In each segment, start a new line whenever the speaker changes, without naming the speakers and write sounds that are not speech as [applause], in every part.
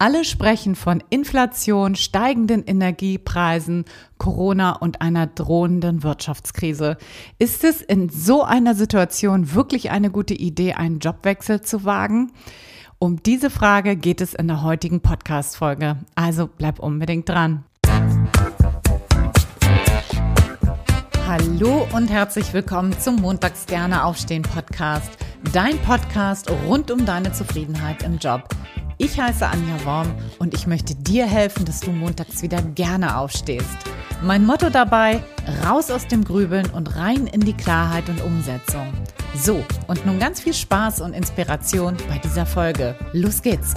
Alle sprechen von Inflation, steigenden Energiepreisen, Corona und einer drohenden Wirtschaftskrise. Ist es in so einer Situation wirklich eine gute Idee, einen Jobwechsel zu wagen? Um diese Frage geht es in der heutigen Podcast-Folge. Also bleib unbedingt dran. Hallo und herzlich willkommen zum Montags gerne aufstehen Podcast. Dein Podcast rund um deine Zufriedenheit im Job. Ich heiße Anja Worm und ich möchte dir helfen, dass du montags wieder gerne aufstehst. Mein Motto dabei, raus aus dem Grübeln und rein in die Klarheit und Umsetzung. So, und nun ganz viel Spaß und Inspiration bei dieser Folge. Los geht's!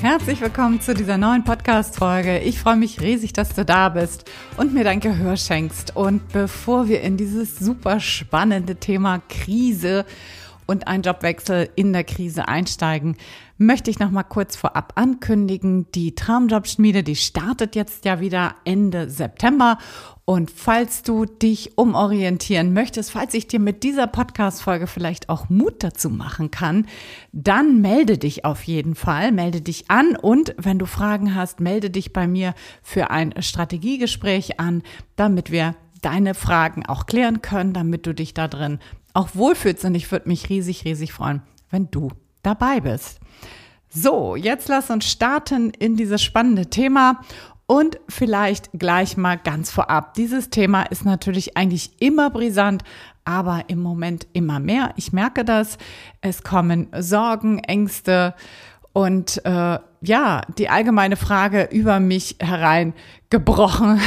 Herzlich willkommen zu dieser neuen Podcast-Folge. Ich freue mich riesig, dass du da bist und mir dein Gehör schenkst. Und bevor wir in dieses super spannende Thema Krise und einen Jobwechsel in der Krise einsteigen, möchte ich noch mal kurz vorab ankündigen, die Traumjobschmiede, die startet jetzt ja wieder Ende September. Und falls du dich umorientieren möchtest, falls ich dir mit dieser Podcast Folge vielleicht auch Mut dazu machen kann, dann melde dich auf jeden Fall, melde dich an und wenn du Fragen hast, melde dich bei mir für ein Strategiegespräch an, damit wir deine Fragen auch klären können, damit du dich da drin auch wohlfühlst. Und ich würde mich riesig, riesig freuen, wenn du dabei bist. So, jetzt lass uns starten in dieses spannende Thema. Und vielleicht gleich mal ganz vorab. Dieses Thema ist natürlich eigentlich immer brisant, aber im Moment immer mehr. Ich merke das. Es kommen Sorgen, Ängste und äh, ja, die allgemeine Frage über mich hereingebrochen,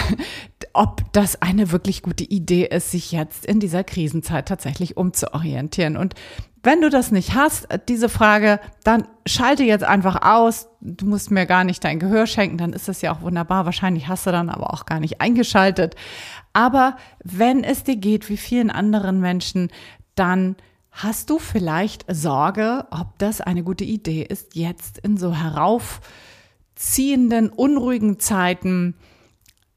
ob das eine wirklich gute Idee ist, sich jetzt in dieser Krisenzeit tatsächlich umzuorientieren. Und wenn du das nicht hast, diese Frage, dann schalte jetzt einfach aus. Du musst mir gar nicht dein Gehör schenken, dann ist das ja auch wunderbar. Wahrscheinlich hast du dann aber auch gar nicht eingeschaltet. Aber wenn es dir geht wie vielen anderen Menschen, dann Hast du vielleicht Sorge, ob das eine gute Idee ist, jetzt in so heraufziehenden, unruhigen Zeiten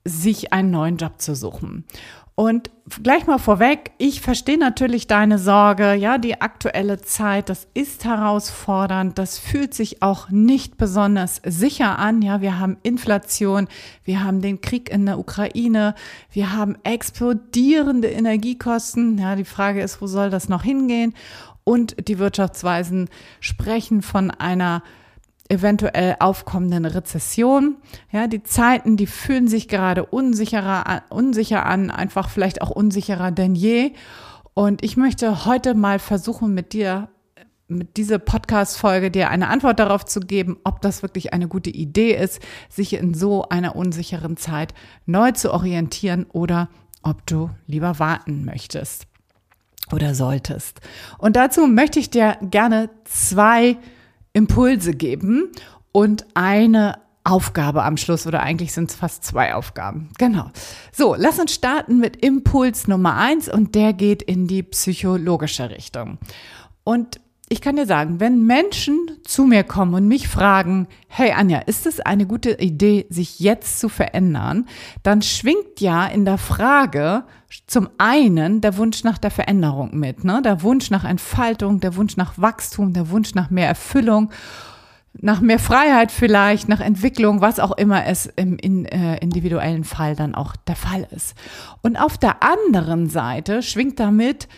sich einen neuen Job zu suchen? Und gleich mal vorweg, ich verstehe natürlich deine Sorge. Ja, die aktuelle Zeit, das ist herausfordernd. Das fühlt sich auch nicht besonders sicher an. Ja, wir haben Inflation, wir haben den Krieg in der Ukraine, wir haben explodierende Energiekosten. Ja, die Frage ist, wo soll das noch hingehen? Und die Wirtschaftsweisen sprechen von einer eventuell aufkommenden Rezession. Ja, die Zeiten, die fühlen sich gerade unsicherer, unsicher an, einfach vielleicht auch unsicherer denn je. Und ich möchte heute mal versuchen, mit dir, mit dieser Podcast-Folge dir eine Antwort darauf zu geben, ob das wirklich eine gute Idee ist, sich in so einer unsicheren Zeit neu zu orientieren oder ob du lieber warten möchtest oder solltest. Und dazu möchte ich dir gerne zwei Impulse geben und eine Aufgabe am Schluss oder eigentlich sind es fast zwei Aufgaben. Genau. So, lass uns starten mit Impuls Nummer eins und der geht in die psychologische Richtung. Und ich kann dir sagen, wenn Menschen zu mir kommen und mich fragen, hey Anja, ist es eine gute Idee, sich jetzt zu verändern, dann schwingt ja in der Frage zum einen der Wunsch nach der Veränderung mit, ne? der Wunsch nach Entfaltung, der Wunsch nach Wachstum, der Wunsch nach mehr Erfüllung, nach mehr Freiheit vielleicht, nach Entwicklung, was auch immer es im in, äh, individuellen Fall dann auch der Fall ist. Und auf der anderen Seite schwingt damit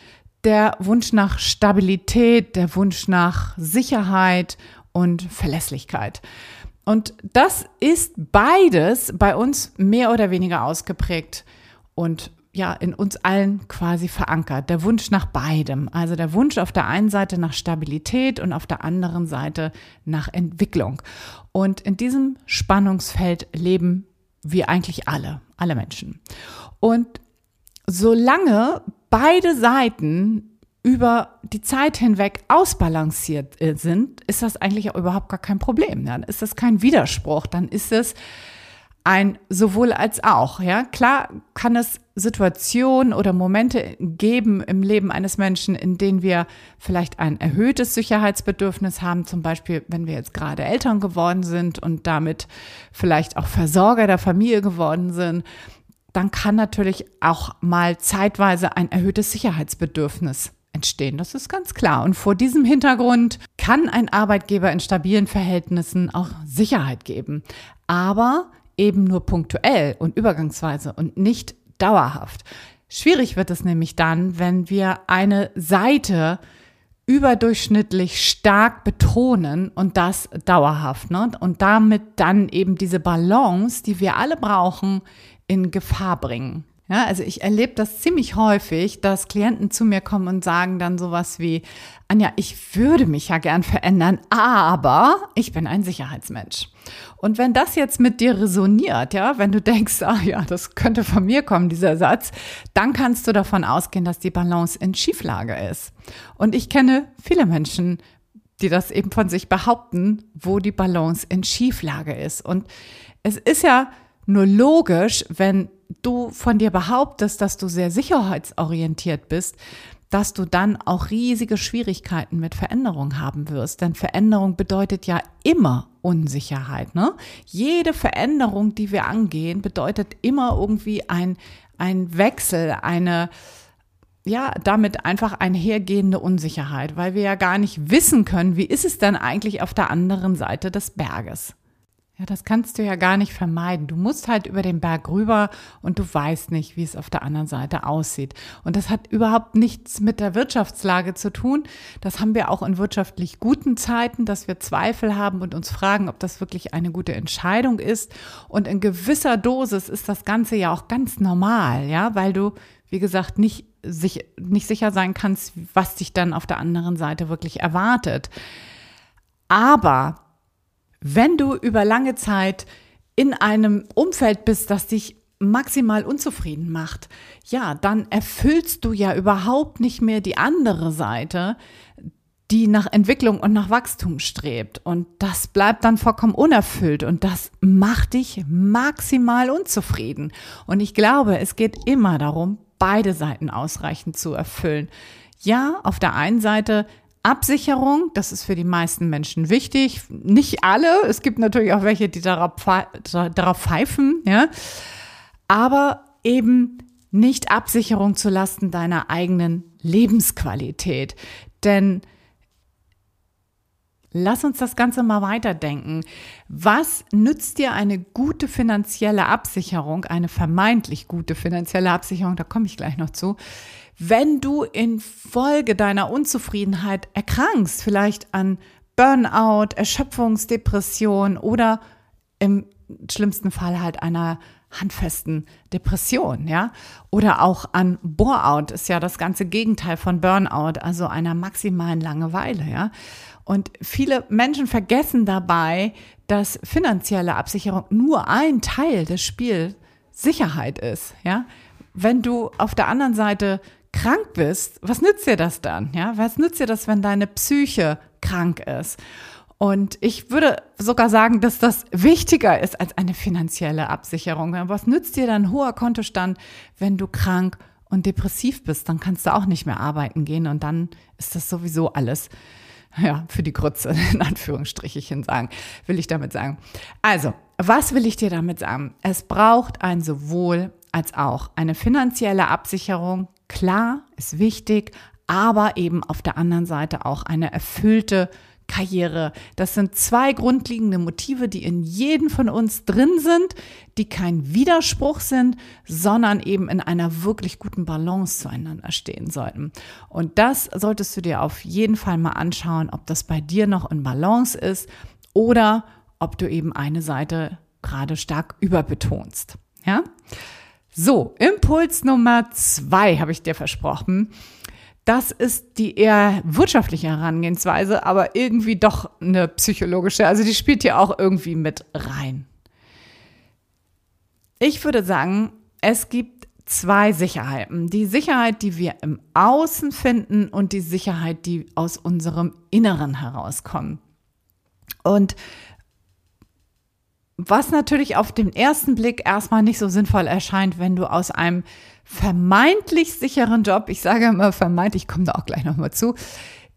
der Wunsch nach Stabilität, der Wunsch nach Sicherheit und Verlässlichkeit. Und das ist beides bei uns mehr oder weniger ausgeprägt und ja, in uns allen quasi verankert. Der Wunsch nach beidem. Also der Wunsch auf der einen Seite nach Stabilität und auf der anderen Seite nach Entwicklung. Und in diesem Spannungsfeld leben wir eigentlich alle, alle Menschen. Und solange beide Seiten über die Zeit hinweg ausbalanciert äh, sind, ist das eigentlich auch überhaupt gar kein Problem. Dann ist das kein Widerspruch, dann ist es ein sowohl als auch. Ja, klar kann es Situationen oder Momente geben im Leben eines Menschen, in denen wir vielleicht ein erhöhtes Sicherheitsbedürfnis haben, zum Beispiel, wenn wir jetzt gerade Eltern geworden sind und damit vielleicht auch Versorger der Familie geworden sind dann kann natürlich auch mal zeitweise ein erhöhtes Sicherheitsbedürfnis entstehen. Das ist ganz klar. Und vor diesem Hintergrund kann ein Arbeitgeber in stabilen Verhältnissen auch Sicherheit geben. Aber eben nur punktuell und übergangsweise und nicht dauerhaft. Schwierig wird es nämlich dann, wenn wir eine Seite überdurchschnittlich stark betonen und das dauerhaft. Ne? Und damit dann eben diese Balance, die wir alle brauchen, in Gefahr bringen. Ja, also ich erlebe das ziemlich häufig, dass Klienten zu mir kommen und sagen dann sowas wie, Anja, ich würde mich ja gern verändern, aber ich bin ein Sicherheitsmensch. Und wenn das jetzt mit dir resoniert, ja, wenn du denkst, ah ja, das könnte von mir kommen, dieser Satz, dann kannst du davon ausgehen, dass die Balance in Schieflage ist. Und ich kenne viele Menschen, die das eben von sich behaupten, wo die Balance in Schieflage ist. Und es ist ja nur logisch, wenn du von dir behauptest, dass du sehr sicherheitsorientiert bist, dass du dann auch riesige Schwierigkeiten mit Veränderung haben wirst. Denn Veränderung bedeutet ja immer Unsicherheit. Ne? Jede Veränderung, die wir angehen, bedeutet immer irgendwie ein, ein Wechsel, eine, ja, damit einfach einhergehende Unsicherheit, weil wir ja gar nicht wissen können, wie ist es denn eigentlich auf der anderen Seite des Berges. Ja, das kannst du ja gar nicht vermeiden. Du musst halt über den Berg rüber und du weißt nicht, wie es auf der anderen Seite aussieht. Und das hat überhaupt nichts mit der Wirtschaftslage zu tun. Das haben wir auch in wirtschaftlich guten Zeiten, dass wir Zweifel haben und uns fragen, ob das wirklich eine gute Entscheidung ist. Und in gewisser Dosis ist das Ganze ja auch ganz normal, ja, weil du, wie gesagt, nicht, sich, nicht sicher sein kannst, was dich dann auf der anderen Seite wirklich erwartet. Aber wenn du über lange Zeit in einem Umfeld bist, das dich maximal unzufrieden macht, ja, dann erfüllst du ja überhaupt nicht mehr die andere Seite, die nach Entwicklung und nach Wachstum strebt. Und das bleibt dann vollkommen unerfüllt und das macht dich maximal unzufrieden. Und ich glaube, es geht immer darum, beide Seiten ausreichend zu erfüllen. Ja, auf der einen Seite Absicherung, das ist für die meisten Menschen wichtig. Nicht alle. Es gibt natürlich auch welche, die darauf, pfeifen, ja. Aber eben nicht Absicherung zu Lasten deiner eigenen Lebensqualität. Denn Lass uns das Ganze mal weiterdenken. Was nützt dir eine gute finanzielle Absicherung, eine vermeintlich gute finanzielle Absicherung, da komme ich gleich noch zu, wenn du infolge deiner Unzufriedenheit erkrankst, vielleicht an Burnout, Erschöpfungsdepression oder im schlimmsten Fall halt einer handfesten Depression, ja, oder auch an Boreout ist ja das ganze Gegenteil von Burnout, also einer maximalen Langeweile, ja. Und viele Menschen vergessen dabei, dass finanzielle Absicherung nur ein Teil des Spiels Sicherheit ist, ja. Wenn du auf der anderen Seite krank bist, was nützt dir das dann? Ja, was nützt dir das, wenn deine Psyche krank ist? Und ich würde sogar sagen, dass das wichtiger ist als eine finanzielle Absicherung. Was nützt dir dann hoher Kontostand, wenn du krank und depressiv bist? Dann kannst du auch nicht mehr arbeiten gehen und dann ist das sowieso alles ja, für die Krutze, [laughs] in Anführungsstrichen sagen, will ich damit sagen. Also, was will ich dir damit sagen? Es braucht ein sowohl als auch. Eine finanzielle Absicherung, klar, ist wichtig, aber eben auf der anderen Seite auch eine erfüllte Karriere. Das sind zwei grundlegende Motive, die in jedem von uns drin sind, die kein Widerspruch sind, sondern eben in einer wirklich guten Balance zueinander stehen sollten. Und das solltest du dir auf jeden Fall mal anschauen, ob das bei dir noch in Balance ist oder ob du eben eine Seite gerade stark überbetonst. Ja? So, Impuls Nummer zwei habe ich dir versprochen. Das ist die eher wirtschaftliche Herangehensweise, aber irgendwie doch eine psychologische. Also die spielt hier auch irgendwie mit rein. Ich würde sagen, es gibt zwei Sicherheiten. Die Sicherheit, die wir im Außen finden und die Sicherheit, die aus unserem Inneren herauskommt. Und was natürlich auf den ersten Blick erstmal nicht so sinnvoll erscheint, wenn du aus einem vermeintlich sicheren Job, ich sage immer vermeintlich, ich komme da auch gleich nochmal zu,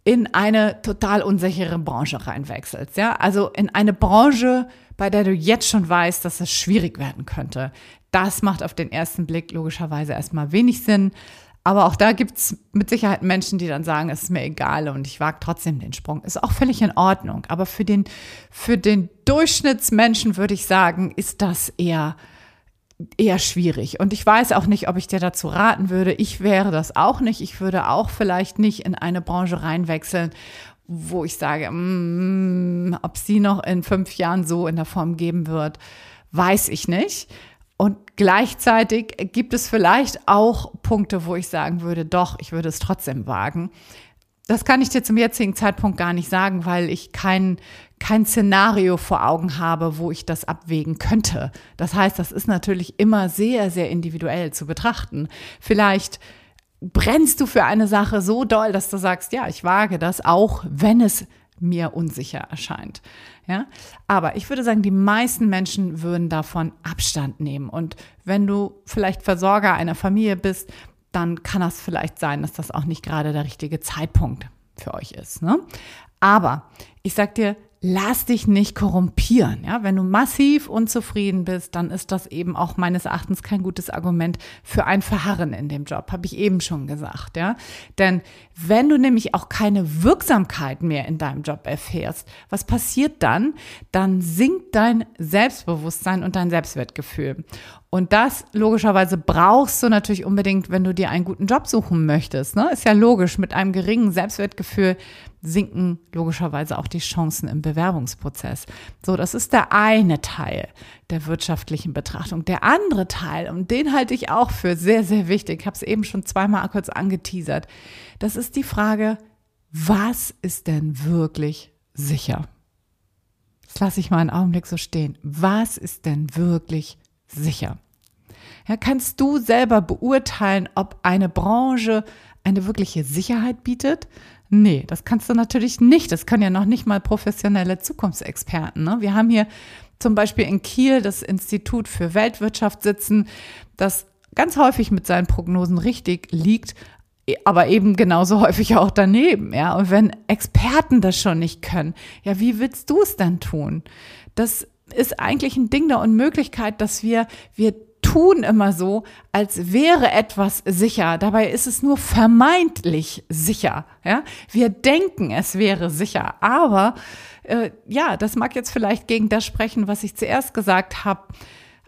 in eine total unsichere Branche reinwechselst. Ja, also in eine Branche, bei der du jetzt schon weißt, dass es schwierig werden könnte. Das macht auf den ersten Blick logischerweise erstmal wenig Sinn. Aber auch da gibt's mit Sicherheit Menschen, die dann sagen, es ist mir egal und ich wage trotzdem den Sprung. Ist auch völlig in Ordnung. Aber für den, für den Durchschnittsmenschen würde ich sagen, ist das eher, eher schwierig. Und ich weiß auch nicht, ob ich dir dazu raten würde. Ich wäre das auch nicht. Ich würde auch vielleicht nicht in eine Branche reinwechseln, wo ich sage, mm, ob sie noch in fünf Jahren so in der Form geben wird, weiß ich nicht. Und gleichzeitig gibt es vielleicht auch Punkte, wo ich sagen würde, doch, ich würde es trotzdem wagen. Das kann ich dir zum jetzigen Zeitpunkt gar nicht sagen, weil ich kein, kein Szenario vor Augen habe, wo ich das abwägen könnte. Das heißt, das ist natürlich immer sehr, sehr individuell zu betrachten. Vielleicht brennst du für eine Sache so doll, dass du sagst, ja, ich wage das, auch wenn es mir unsicher erscheint. Ja, aber ich würde sagen, die meisten Menschen würden davon Abstand nehmen. Und wenn du vielleicht Versorger einer Familie bist, dann kann das vielleicht sein, dass das auch nicht gerade der richtige Zeitpunkt für euch ist. Ne? Aber ich sag dir, lass dich nicht korrumpieren. Ja, wenn du massiv unzufrieden bist, dann ist das eben auch meines Erachtens kein gutes Argument für ein Verharren in dem Job, habe ich eben schon gesagt. Ja, denn wenn du nämlich auch keine Wirksamkeit mehr in deinem Job erfährst, was passiert dann? Dann sinkt dein Selbstbewusstsein und dein Selbstwertgefühl. Und das logischerweise brauchst du natürlich unbedingt, wenn du dir einen guten Job suchen möchtest. Ne? Ist ja logisch, mit einem geringen Selbstwertgefühl sinken logischerweise auch die Chancen im Bewerbungsprozess. So, das ist der eine Teil der wirtschaftlichen Betrachtung. Der andere Teil, und den halte ich auch für sehr, sehr wichtig, ich habe es eben schon zweimal kurz angeteasert, das ist die Frage, was ist denn wirklich sicher? Das lasse ich mal einen Augenblick so stehen. Was ist denn wirklich sicher? Ja, kannst du selber beurteilen, ob eine Branche eine wirkliche Sicherheit bietet? Nee, das kannst du natürlich nicht. Das können ja noch nicht mal professionelle Zukunftsexperten. Ne? Wir haben hier zum Beispiel in Kiel das Institut für Weltwirtschaft sitzen, das ganz häufig mit seinen Prognosen richtig liegt, aber eben genauso häufig auch daneben, ja. Und wenn Experten das schon nicht können, ja, wie willst du es dann tun? Das ist eigentlich ein Ding der Unmöglichkeit, dass wir, wir tun immer so, als wäre etwas sicher. Dabei ist es nur vermeintlich sicher. Ja? Wir denken, es wäre sicher. Aber äh, ja, das mag jetzt vielleicht gegen das sprechen, was ich zuerst gesagt habe.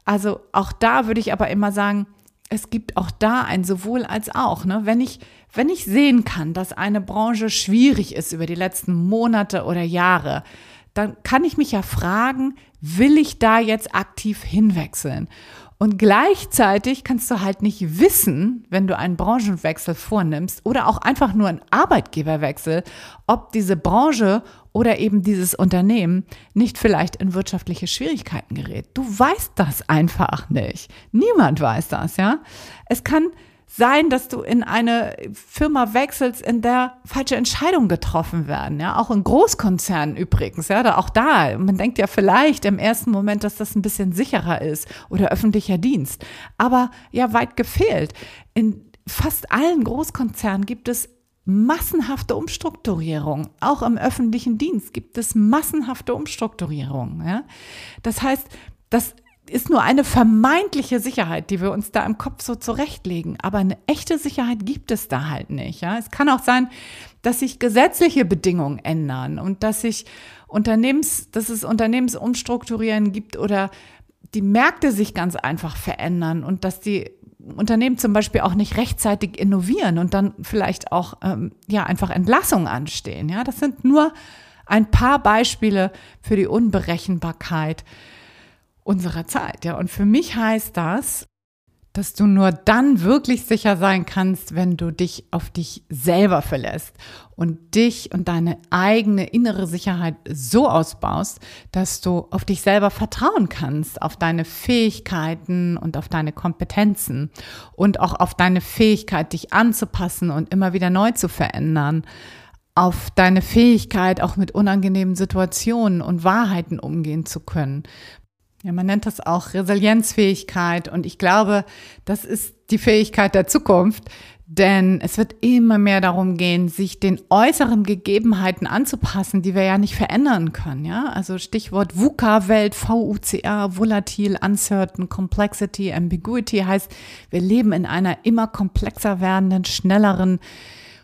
Also auch da würde ich aber immer sagen, es gibt auch da ein sowohl als auch. Ne? Wenn, ich, wenn ich sehen kann, dass eine Branche schwierig ist über die letzten Monate oder Jahre, dann kann ich mich ja fragen, will ich da jetzt aktiv hinwechseln? Und gleichzeitig kannst du halt nicht wissen, wenn du einen Branchenwechsel vornimmst oder auch einfach nur einen Arbeitgeberwechsel, ob diese Branche oder eben dieses Unternehmen nicht vielleicht in wirtschaftliche Schwierigkeiten gerät. Du weißt das einfach nicht. Niemand weiß das, ja. Es kann sein, dass du in eine Firma wechselst, in der falsche Entscheidungen getroffen werden. Ja, auch in Großkonzernen übrigens. Ja, auch da. Man denkt ja vielleicht im ersten Moment, dass das ein bisschen sicherer ist oder öffentlicher Dienst. Aber ja, weit gefehlt. In fast allen Großkonzernen gibt es massenhafte Umstrukturierung. Auch im öffentlichen Dienst gibt es massenhafte Umstrukturierung. Ja? Das heißt, das ist nur eine vermeintliche Sicherheit, die wir uns da im Kopf so zurechtlegen. Aber eine echte Sicherheit gibt es da halt nicht. Ja? Es kann auch sein, dass sich gesetzliche Bedingungen ändern und dass sich Unternehmens, dass es Unternehmensumstrukturieren gibt oder die Märkte sich ganz einfach verändern und dass die Unternehmen zum Beispiel auch nicht rechtzeitig innovieren und dann vielleicht auch ähm, ja einfach Entlassungen anstehen. Ja, das sind nur ein paar Beispiele für die Unberechenbarkeit unserer Zeit. Ja, und für mich heißt das, dass du nur dann wirklich sicher sein kannst, wenn du dich auf dich selber verlässt und dich und deine eigene innere Sicherheit so ausbaust, dass du auf dich selber vertrauen kannst, auf deine Fähigkeiten und auf deine Kompetenzen und auch auf deine Fähigkeit, dich anzupassen und immer wieder neu zu verändern, auf deine Fähigkeit, auch mit unangenehmen Situationen und Wahrheiten umgehen zu können, Ja, man nennt das auch Resilienzfähigkeit und ich glaube, das ist die Fähigkeit der Zukunft, denn es wird immer mehr darum gehen, sich den äußeren Gegebenheiten anzupassen, die wir ja nicht verändern können. Ja, also Stichwort VUCA-Welt, V-U-C-A, volatil, uncertain, complexity, ambiguity heißt, wir leben in einer immer komplexer werdenden, schnelleren,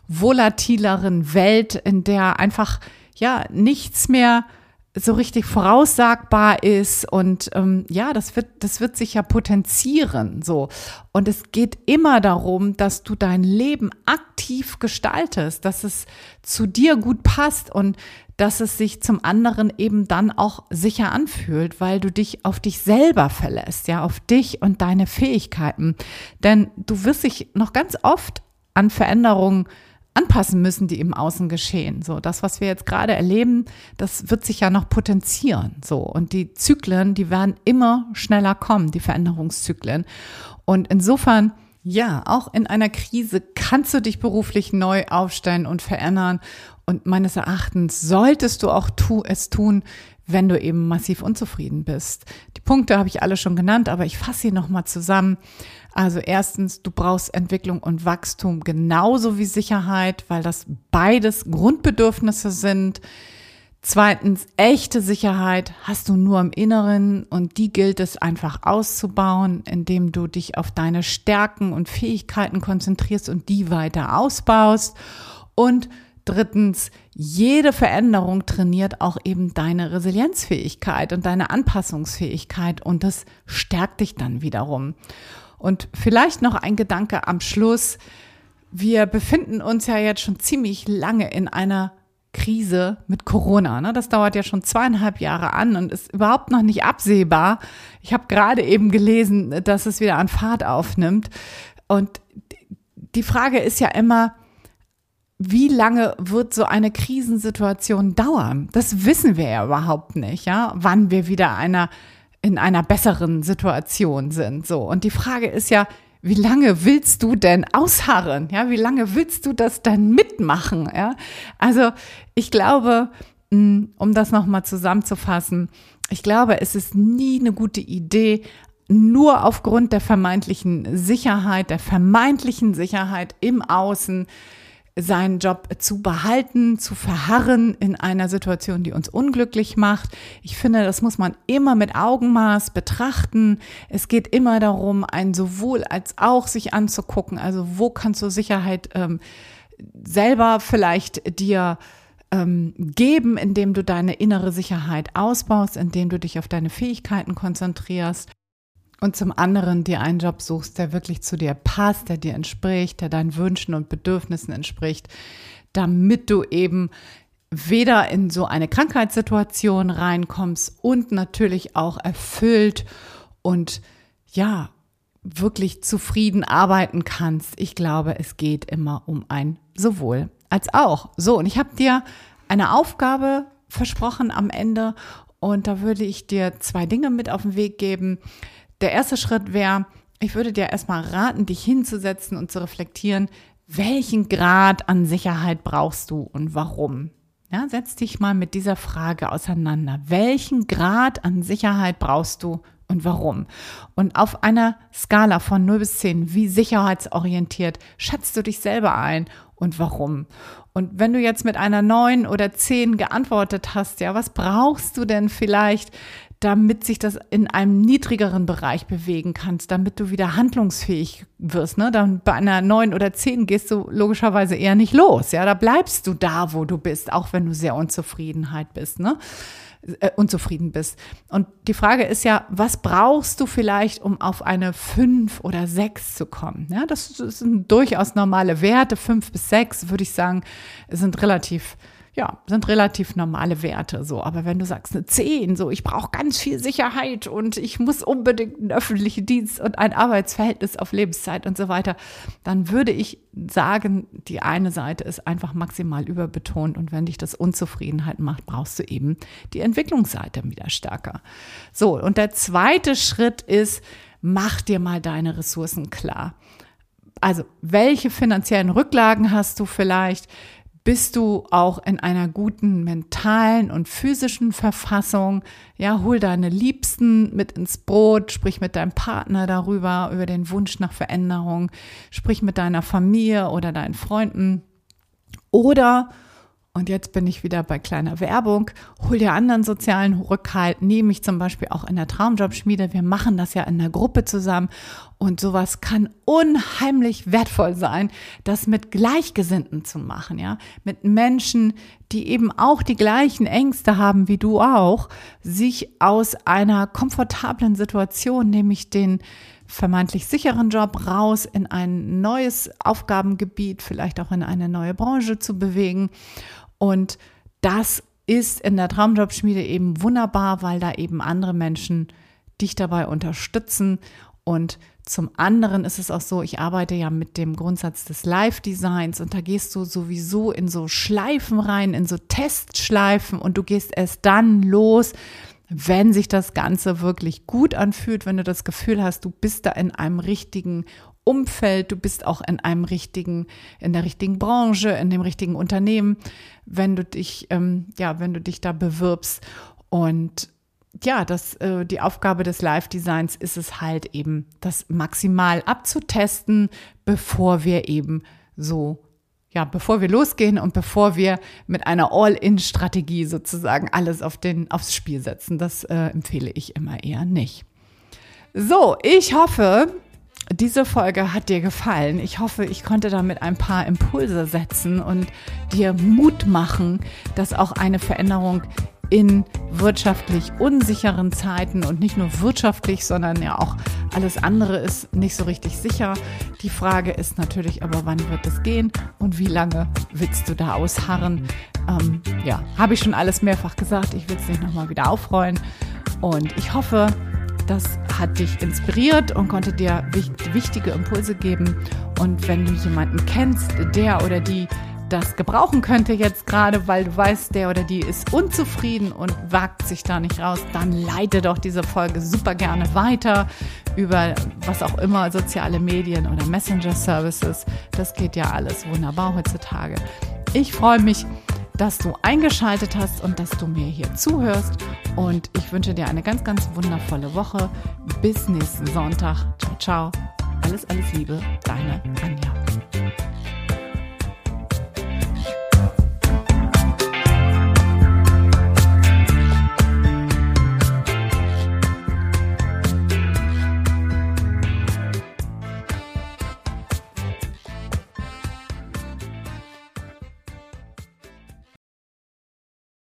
volatileren Welt, in der einfach ja nichts mehr so richtig voraussagbar ist und ähm, ja, das wird, das wird sich ja potenzieren so. Und es geht immer darum, dass du dein Leben aktiv gestaltest, dass es zu dir gut passt und dass es sich zum anderen eben dann auch sicher anfühlt, weil du dich auf dich selber verlässt, ja, auf dich und deine Fähigkeiten. Denn du wirst dich noch ganz oft an Veränderungen anpassen müssen, die im Außen geschehen. So, das, was wir jetzt gerade erleben, das wird sich ja noch potenzieren. So, und die Zyklen, die werden immer schneller kommen, die Veränderungszyklen. Und insofern, ja, auch in einer Krise kannst du dich beruflich neu aufstellen und verändern. Und meines Erachtens solltest du auch tu, es tun, wenn du eben massiv unzufrieden bist. Die Punkte habe ich alle schon genannt, aber ich fasse sie nochmal zusammen. Also erstens, du brauchst Entwicklung und Wachstum genauso wie Sicherheit, weil das beides Grundbedürfnisse sind. Zweitens, echte Sicherheit hast du nur im Inneren und die gilt es einfach auszubauen, indem du dich auf deine Stärken und Fähigkeiten konzentrierst und die weiter ausbaust. Und drittens, jede Veränderung trainiert auch eben deine Resilienzfähigkeit und deine Anpassungsfähigkeit und das stärkt dich dann wiederum. Und vielleicht noch ein Gedanke am Schluss. Wir befinden uns ja jetzt schon ziemlich lange in einer Krise mit Corona. Ne? Das dauert ja schon zweieinhalb Jahre an und ist überhaupt noch nicht absehbar. Ich habe gerade eben gelesen, dass es wieder an Fahrt aufnimmt. Und die Frage ist ja immer, wie lange wird so eine Krisensituation dauern? Das wissen wir ja überhaupt nicht, ja, wann wir wieder einer in einer besseren Situation sind. So. Und die Frage ist ja, wie lange willst du denn ausharren? Ja, wie lange willst du das dann mitmachen? Ja, also ich glaube, mm, um das nochmal zusammenzufassen, ich glaube, es ist nie eine gute Idee, nur aufgrund der vermeintlichen Sicherheit, der vermeintlichen Sicherheit im Außen seinen Job zu behalten, zu verharren in einer Situation, die uns unglücklich macht. Ich finde, das muss man immer mit Augenmaß betrachten. Es geht immer darum, ein sowohl als auch sich anzugucken. Also wo kannst du Sicherheit ähm, selber vielleicht dir ähm, geben, indem du deine innere Sicherheit ausbaust, indem du dich auf deine Fähigkeiten konzentrierst und zum anderen dir einen Job suchst, der wirklich zu dir passt, der dir entspricht, der deinen Wünschen und Bedürfnissen entspricht, damit du eben weder in so eine Krankheitssituation reinkommst und natürlich auch erfüllt und ja, wirklich zufrieden arbeiten kannst. Ich glaube, es geht immer um ein sowohl als auch. So, und ich habe dir eine Aufgabe versprochen am Ende und da würde ich dir zwei Dinge mit auf den Weg geben. Der erste Schritt wäre, ich würde dir erstmal raten, dich hinzusetzen und zu reflektieren, welchen Grad an Sicherheit brauchst du und warum? Ja, setz dich mal mit dieser Frage auseinander. Welchen Grad an Sicherheit brauchst du und warum? Und auf einer Skala von 0 bis 10, wie sicherheitsorientiert schätzt du dich selber ein und warum? Und wenn du jetzt mit einer 9 oder 10 geantwortet hast, ja, was brauchst du denn vielleicht, damit sich das in einem niedrigeren Bereich bewegen kannst, damit du wieder handlungsfähig wirst. Ne? Dann bei einer neun oder zehn gehst du logischerweise eher nicht los. Ja, da bleibst du da, wo du bist, auch wenn du sehr Unzufriedenheit bist. Ne? Äh, unzufrieden bist. Und die Frage ist ja, was brauchst du vielleicht, um auf eine fünf oder sechs zu kommen? Ja, das sind durchaus normale Werte. Fünf bis sechs, würde ich sagen, sind relativ ja, sind relativ normale Werte so. Aber wenn du sagst eine 10, so ich brauche ganz viel Sicherheit und ich muss unbedingt einen öffentlichen Dienst und ein Arbeitsverhältnis auf Lebenszeit und so weiter, dann würde ich sagen, die eine Seite ist einfach maximal überbetont und wenn dich das Unzufriedenheit macht, brauchst du eben die Entwicklungsseite wieder stärker. So, und der zweite Schritt ist, mach dir mal deine Ressourcen klar. Also, welche finanziellen Rücklagen hast du vielleicht? Bist du auch in einer guten mentalen und physischen Verfassung? Ja, hol deine Liebsten mit ins Brot, sprich mit deinem Partner darüber, über den Wunsch nach Veränderung, sprich mit deiner Familie oder deinen Freunden. Oder und jetzt bin ich wieder bei kleiner Werbung. Hol dir anderen sozialen Rückhalt, nehme ich zum Beispiel auch in der Traumjobschmiede. Wir machen das ja in der Gruppe zusammen. Und sowas kann unheimlich wertvoll sein, das mit Gleichgesinnten zu machen, ja. Mit Menschen, die eben auch die gleichen Ängste haben wie du auch, sich aus einer komfortablen Situation, nämlich den vermeintlich sicheren Job raus in ein neues Aufgabengebiet, vielleicht auch in eine neue Branche zu bewegen und das ist in der Traumjobschmiede eben wunderbar, weil da eben andere Menschen dich dabei unterstützen. Und zum anderen ist es auch so, ich arbeite ja mit dem Grundsatz des Live-Designs und da gehst du sowieso in so Schleifen rein, in so Testschleifen und du gehst erst dann los, wenn sich das Ganze wirklich gut anfühlt, wenn du das Gefühl hast, du bist da in einem richtigen Umfeld, du bist auch in einem richtigen, in der richtigen Branche, in dem richtigen Unternehmen, wenn du dich, ähm, ja, wenn du dich da bewirbst. Und ja, das, äh, die Aufgabe des Live-Designs ist es halt eben, das maximal abzutesten, bevor wir eben so ja, bevor wir losgehen und bevor wir mit einer All-in-Strategie sozusagen alles auf den, aufs Spiel setzen. Das äh, empfehle ich immer eher nicht. So, ich hoffe, diese Folge hat dir gefallen. Ich hoffe, ich konnte damit ein paar Impulse setzen und dir Mut machen, dass auch eine Veränderung in wirtschaftlich unsicheren Zeiten und nicht nur wirtschaftlich, sondern ja auch alles andere ist nicht so richtig sicher. Die Frage ist natürlich aber, wann wird es gehen und wie lange willst du da ausharren? Ähm, ja, habe ich schon alles mehrfach gesagt. Ich will es nicht nochmal wieder aufrollen. Und ich hoffe, das hat dich inspiriert und konnte dir wichtige Impulse geben. Und wenn du jemanden kennst, der oder die das gebrauchen könnte jetzt gerade, weil du weißt, der oder die ist unzufrieden und wagt sich da nicht raus, dann leite doch diese Folge super gerne weiter über was auch immer, soziale Medien oder Messenger-Services. Das geht ja alles wunderbar heutzutage. Ich freue mich, dass du eingeschaltet hast und dass du mir hier zuhörst. Und ich wünsche dir eine ganz, ganz wundervolle Woche. Bis nächsten Sonntag. Ciao, ciao. Alles, alles Liebe, deine Anja.